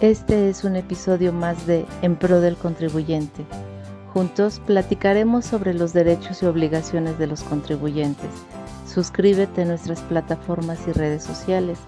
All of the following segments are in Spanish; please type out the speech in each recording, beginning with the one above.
Este es un episodio más de En Pro del Contribuyente. Juntos platicaremos sobre los derechos y obligaciones de los contribuyentes. Suscríbete a nuestras plataformas y redes sociales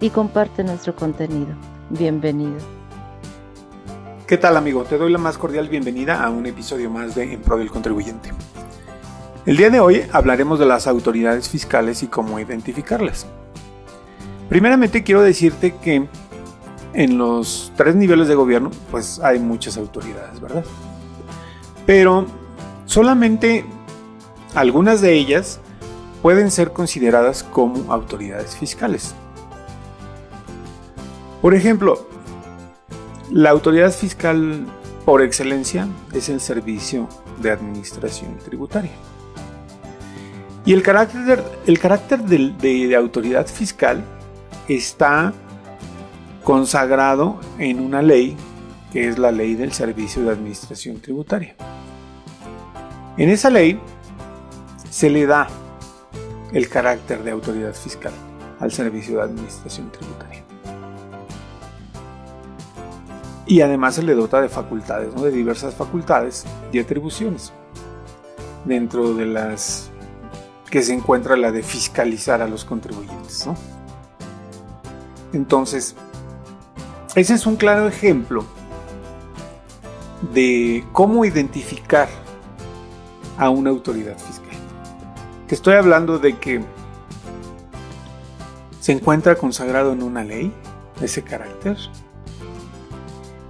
y comparte nuestro contenido. Bienvenido. ¿Qué tal amigo? Te doy la más cordial bienvenida a un episodio más de En Pro del Contribuyente. El día de hoy hablaremos de las autoridades fiscales y cómo identificarlas. Primeramente quiero decirte que en los tres niveles de gobierno, pues hay muchas autoridades, ¿verdad? Pero solamente algunas de ellas pueden ser consideradas como autoridades fiscales. Por ejemplo, la autoridad fiscal por excelencia es el Servicio de Administración Tributaria. Y el carácter, el carácter de, de autoridad fiscal está consagrado en una ley que es la ley del Servicio de Administración Tributaria. En esa ley se le da el carácter de autoridad fiscal al Servicio de Administración Tributaria. Y además se le dota de facultades, de diversas facultades y atribuciones. Dentro de las que se encuentra la de fiscalizar a los contribuyentes. Entonces, ese es un claro ejemplo de cómo identificar a una autoridad fiscal. Te estoy hablando de que se encuentra consagrado en una ley ese carácter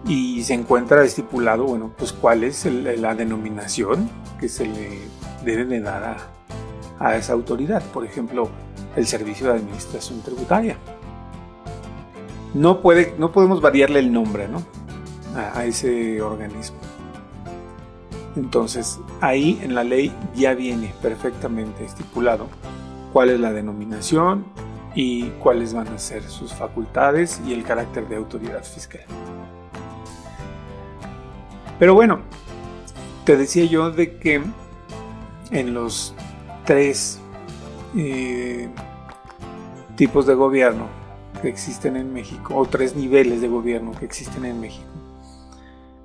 y se encuentra estipulado, bueno, pues cuál es la denominación que se le debe de dar a, a esa autoridad. Por ejemplo, el Servicio de Administración Tributaria no, puede, no podemos variarle el nombre ¿no? a, ese organismo. Entonces, ahí en la ley ya viene perfectamente estipulado cuál es la denominación y cuáles van a ser sus facultades y el carácter de autoridad fiscal. Pero bueno, te decía yo de que en los tres eh, tipos de gobierno existen en México, o tres niveles de gobierno que existen en México,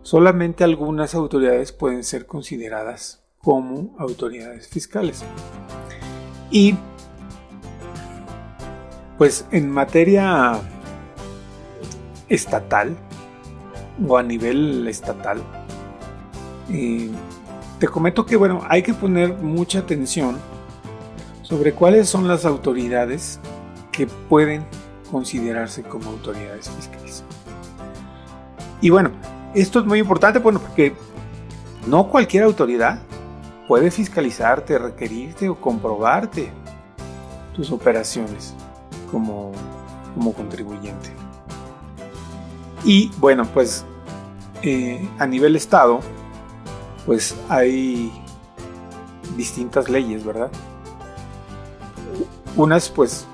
solamente algunas autoridades pueden ser consideradas como autoridades fiscales. Y pues en materia estatal o a nivel estatal, eh, te comento que bueno, hay que poner mucha atención sobre cuáles son las autoridades que pueden considerarse como autoridades fiscales. Y bueno, esto es muy importante porque no cualquier autoridad puede fiscalizarte, requerirte o comprobarte tus operaciones como, como contribuyente. Y bueno, pues eh, a nivel Estado, pues hay distintas leyes, ¿verdad? Unas pues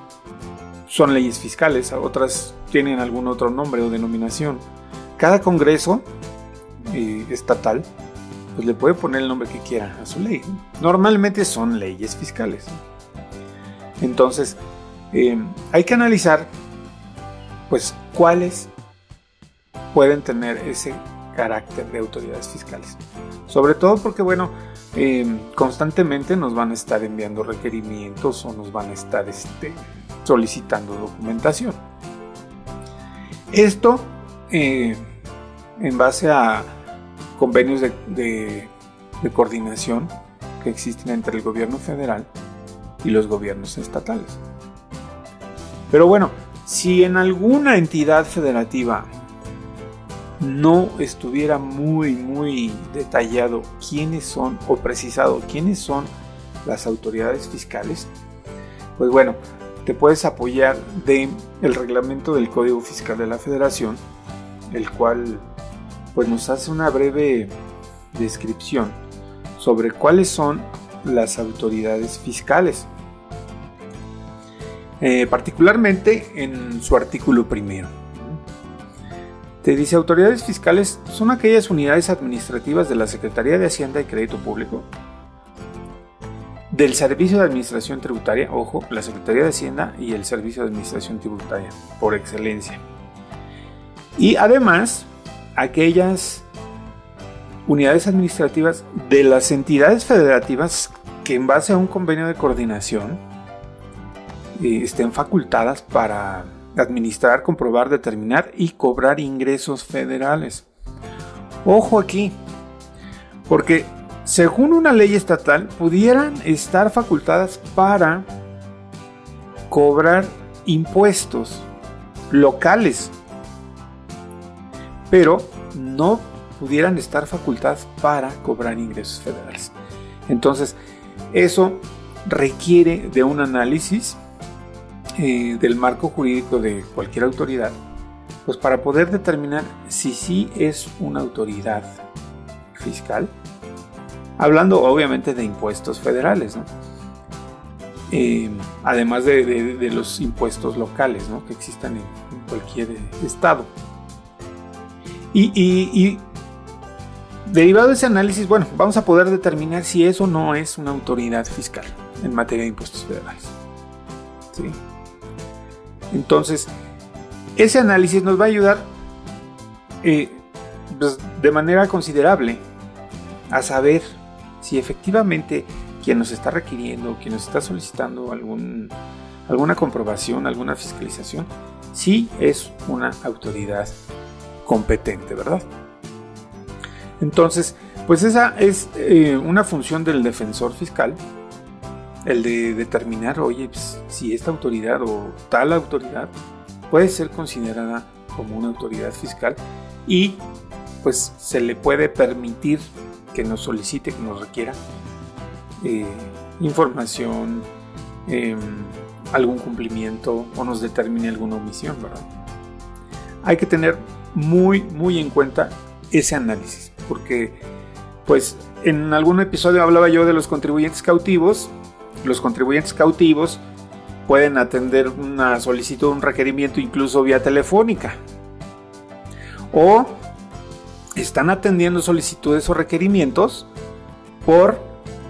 son leyes fiscales, otras tienen algún otro nombre o denominación. Cada congreso eh, estatal pues le puede poner el nombre que quiera a su ley. Normalmente son leyes fiscales. Entonces, eh, hay que analizar pues cuáles pueden tener ese carácter de autoridades fiscales. Sobre todo porque, bueno, eh, constantemente nos van a estar enviando requerimientos o nos van a estar este, solicitando documentación. Esto eh, en base a convenios de, coordinación que existen entre el gobierno federal y los gobiernos estatales. Pero bueno, si en alguna entidad federativa no estuviera muy, muy detallado quiénes son o precisado quiénes son las autoridades fiscales, pues bueno, te puedes apoyar de el reglamento del Código Fiscal de la Federación, el cual pues nos hace una breve descripción sobre cuáles son las autoridades fiscales. Eh, particularmente en su artículo primero. Te dice, autoridades fiscales son aquellas unidades administrativas de la Secretaría de Hacienda y Crédito Público del Servicio de Administración Tributaria, ojo, la Secretaría de Hacienda y el Servicio de Administración Tributaria, por excelencia. Y además, aquellas unidades administrativas de las entidades federativas que en base a un convenio de coordinación eh, estén facultadas para administrar, comprobar, determinar y cobrar ingresos federales. Ojo aquí, porque según una ley estatal pudieran estar facultadas para cobrar impuestos locales, pero no pudieran estar facultadas para cobrar ingresos federales. Entonces, eso requiere de un análisis eh, del marco jurídico de cualquier autoridad, pues para poder determinar si sí es una autoridad fiscal, hablando obviamente de impuestos federales, eh, además de, los impuestos locales que existan en, cualquier estado. y, Derivado de ese análisis, bueno, vamos a poder determinar si eso no es una autoridad fiscal en materia de impuestos federales. Entonces, ese análisis nos va a ayudar eh, pues, de manera considerable a saber si efectivamente quien nos está requiriendo, quien nos está solicitando algún, alguna comprobación, alguna fiscalización, sí es una autoridad competente, ¿verdad? Entonces, pues esa es eh, una función del defensor fiscal, el de determinar, oye, pues, si esta autoridad o tal autoridad puede ser considerada como una autoridad fiscal y pues se le puede permitir que nos solicite, que nos requiera eh, información, em, algún cumplimiento o nos determine alguna omisión, ¿verdad? Hay que tener muy, muy en cuenta ese análisis porque pues en algún episodio hablaba yo de los contribuyentes cautivos. Los contribuyentes cautivos pueden atender una solicitud, un requerimiento incluso vía telefónica. O están atendiendo solicitudes o requerimientos por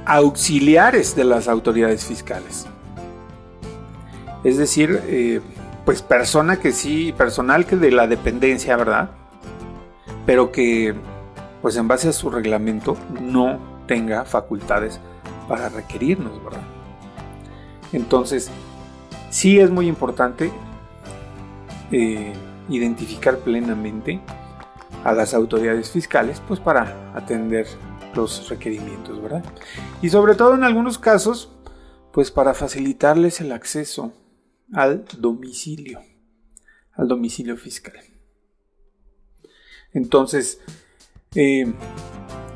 auxiliares de las autoridades fiscales. Es decir, eh, pues persona que sí, personal que de la dependencia, ¿verdad? Pero que pues en base a su reglamento no tenga facultades para requerirnos, ¿verdad? Entonces, sí es muy importante eh, identificar plenamente a las autoridades fiscales, pues para atender los requerimientos, ¿verdad? Y sobre todo en algunos casos, pues para facilitarles el acceso al domicilio, al domicilio fiscal. Entonces, eh,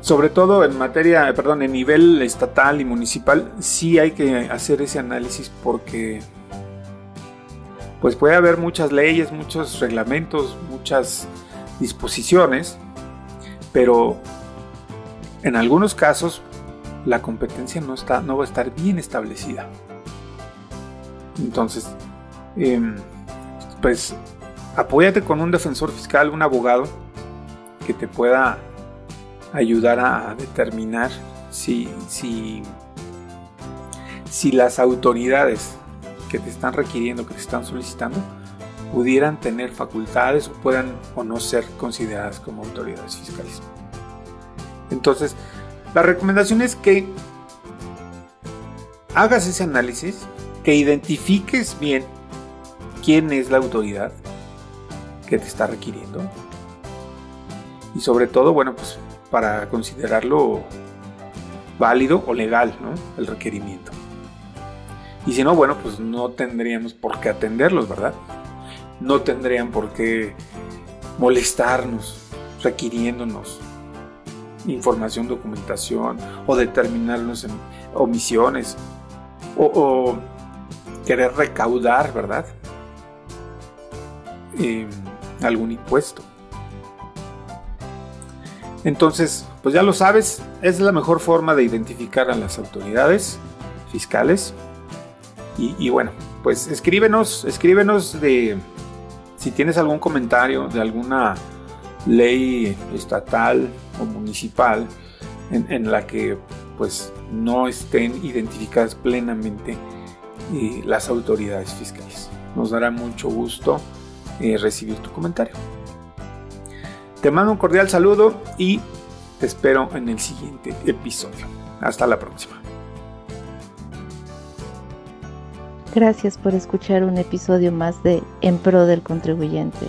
sobre todo en materia, perdón, en nivel estatal y municipal, sí hay que hacer ese análisis porque pues puede haber muchas leyes, muchos reglamentos, muchas disposiciones, pero en algunos casos la competencia no, está, no va a estar bien establecida. Entonces, em, pues apóyate con un defensor fiscal, un abogado que te pueda ayudar a determinar si, si, si las autoridades que te están requiriendo, que te están solicitando, pudieran tener facultades o puedan o no ser consideradas como autoridades fiscales. Entonces, la recomendación es que hagas ese análisis, que identifiques bien quién es la autoridad que te está requiriendo y sobre todo, bueno, pues para considerarlo válido o legal, ¿no? El requerimiento. Y si no, bueno, pues no tendríamos por qué atenderlos, ¿verdad? No tendrían por qué molestarnos, requiriéndonos información, documentación o determinarnos en omisiones o, querer recaudar, ¿verdad? Eh, algún impuesto. Entonces, pues ya lo sabes, es la mejor forma de identificar a las autoridades fiscales. Y, bueno, pues escríbenos, escríbenos de si tienes algún comentario de alguna ley estatal o municipal en, la que pues no estén identificadas plenamente eh, las autoridades fiscales. Nos dará mucho gusto eh, recibir tu comentario. Te mando un cordial saludo y te espero en el siguiente episodio. Hasta la próxima. Gracias por escuchar un episodio más de En Pro del Contribuyente.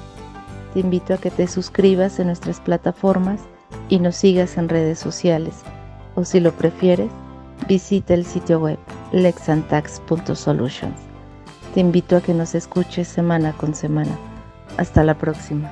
Te invito a que te suscribas en nuestras plataformas y nos sigas en redes sociales. O si lo prefieres, visita el sitio web lexantax.solutions. Te invito a que nos escuches semana con semana. Hasta la próxima.